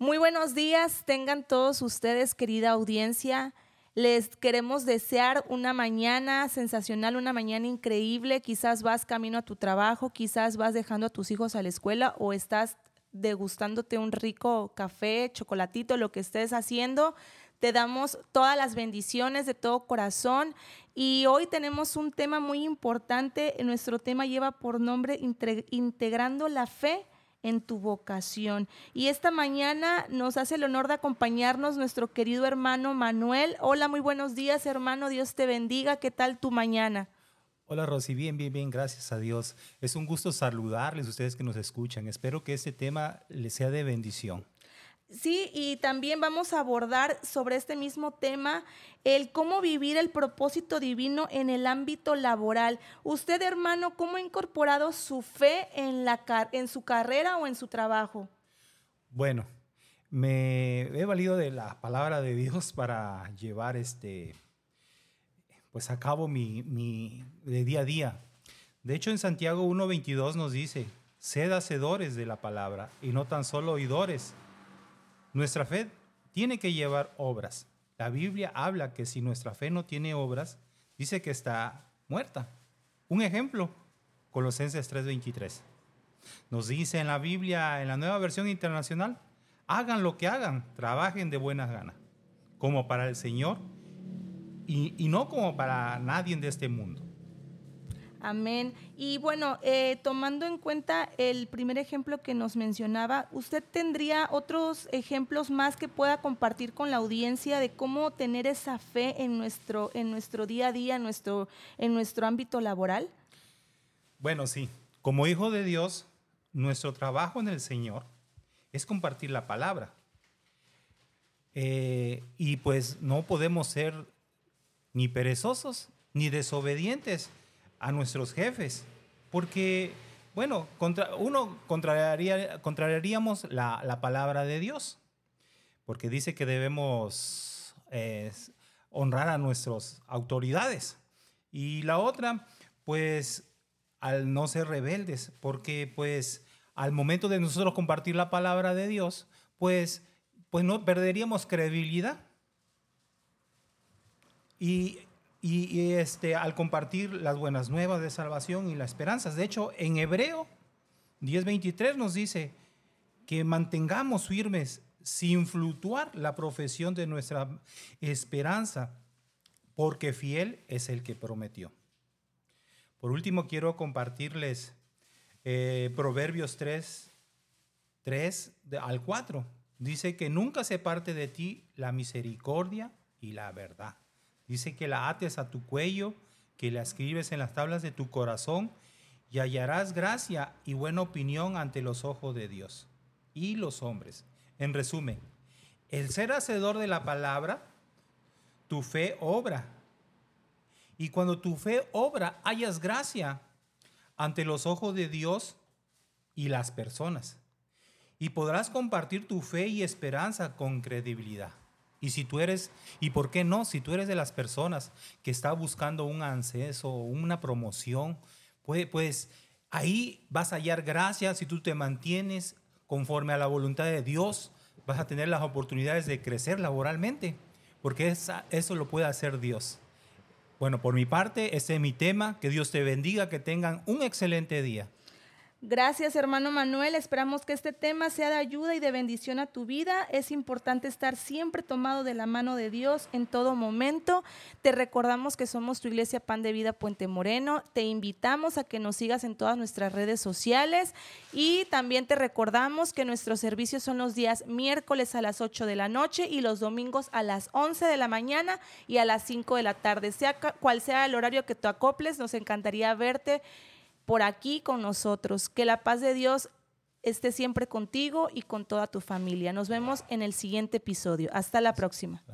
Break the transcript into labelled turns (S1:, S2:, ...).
S1: Muy buenos días, tengan todos ustedes, querida audiencia. Les queremos desear una mañana sensacional, una mañana increíble. Quizás vas camino a tu trabajo, quizás vas dejando a tus hijos a la escuela o estás degustándote un rico café, chocolatito, lo que estés haciendo. Te damos todas las bendiciones de todo corazón y hoy tenemos un tema muy importante. Nuestro tema lleva por nombre Integrando la Fe en tu vocación. Y esta mañana nos hace el honor de acompañarnos nuestro querido hermano Manuel. Hola, muy buenos días, hermano. Dios te bendiga. ¿Qué tal tu mañana?
S2: Hola Rosy, bien, bien, bien, gracias a Dios. Es un gusto saludarles ustedes que nos escuchan. Espero que este tema les sea de bendición.
S1: Sí, y también vamos a abordar sobre este mismo tema el cómo vivir el propósito divino en el ámbito laboral. Usted, hermano, ¿cómo ha incorporado su fe en, la, en su carrera o en su trabajo?
S2: Bueno, me he valido de la palabra de Dios para llevar este, pues a cabo mi, de día a día. De hecho, en Santiago 1.22 nos dice, sed hacedores de la palabra y no tan solo oidores nuestra fe tiene que llevar obras. La Biblia habla que si nuestra fe no tiene obras, dice que está muerta. Un ejemplo, Colosenses 3:23. Nos dice en la Biblia, en la nueva versión internacional, hagan lo que hagan, trabajen de buenas ganas, como para el Señor y, y no como para nadie de este mundo.
S1: Amén. Y bueno, eh, tomando en cuenta el primer ejemplo que nos mencionaba, ¿usted tendría otros ejemplos más que pueda compartir con la audiencia de cómo tener esa fe en nuestro, en nuestro día a día, en nuestro, en nuestro ámbito laboral?
S2: Bueno, sí. Como hijo de Dios, nuestro trabajo en el Señor es compartir la palabra. Eh, y pues no podemos ser ni perezosos ni desobedientes a nuestros jefes, porque, bueno, contra, uno contrariaría, contrariaríamos la, la, palabra de Dios, porque dice que debemos eh, honrar a nuestras autoridades. Y la otra, pues, al no ser rebeldes, porque pues al momento de nosotros compartir la palabra de Dios, pues, pues no perderíamos credibilidad. Y y, este, al compartir las buenas nuevas de salvación y las esperanzas. De hecho, en Hebreo 10:23 nos dice que mantengamos firmes sin fluctuar la profesión de nuestra esperanza, porque fiel es el que prometió. Por último, quiero compartirles eh, Proverbios 3, 3 al 4. Dice que nunca se parte de ti la misericordia y la verdad Dice que la ates a tu cuello, que la escribes en las tablas de tu corazón y hallarás gracia y buena opinión ante los ojos de Dios y los hombres. En resumen, el ser hacedor de la palabra, tu fe obra. Y cuando tu fe obra, hayas gracia ante los ojos de Dios y las personas. Y podrás compartir tu fe y esperanza con credibilidad. Y si tú eres, y por qué no, si tú eres de las personas que está buscando un acceso, una promoción, pues, pues ahí vas a hallar gracia si tú te mantienes conforme a la voluntad de Dios, vas a tener las oportunidades de crecer laboralmente, porque eso lo puede hacer Dios. Bueno, por mi parte, ese es mi tema. Que Dios te bendiga, que tengan un excelente día.
S1: Gracias, hermano Manuel. Esperamos que este tema sea de ayuda y de bendición a tu vida. Es importante estar siempre tomado de la mano de Dios en todo momento. Te recordamos que somos tu iglesia Pan de Vida Puente Moreno. Te invitamos a que nos sigas en todas nuestras redes sociales y también te recordamos que nuestros servicios son los días miércoles a las 8 de la noche y los domingos a las 11 de la mañana y a las 5 de la tarde. Sea cual sea el horario que tú acoples, nos encantaría verte por aquí con nosotros. Que la paz de Dios esté siempre contigo y con toda tu familia. Nos vemos en el siguiente episodio. Hasta la próxima.